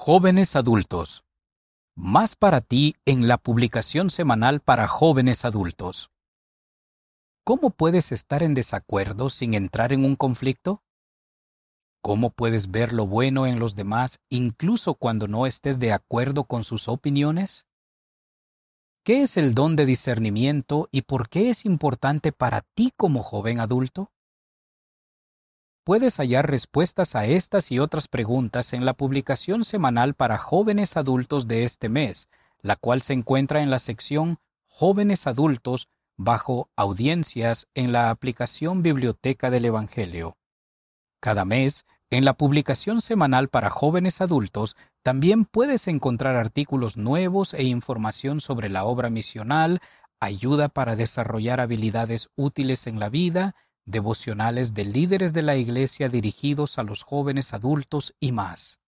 Jóvenes adultos. Más para ti en la publicación semanal para jóvenes adultos. ¿Cómo puedes estar en desacuerdo sin entrar en un conflicto? ¿Cómo puedes ver lo bueno en los demás incluso cuando no estés de acuerdo con sus opiniones? ¿Qué es el don de discernimiento y por qué es importante para ti como joven adulto? Puedes hallar respuestas a estas y otras preguntas en la publicación semanal para jóvenes adultos de este mes, la cual se encuentra en la sección Jóvenes Adultos bajo Audiencias en la aplicación Biblioteca del Evangelio. Cada mes, en la publicación semanal para jóvenes adultos, también puedes encontrar artículos nuevos e información sobre la obra misional, ayuda para desarrollar habilidades útiles en la vida, devocionales de líderes de la Iglesia dirigidos a los jóvenes adultos y más.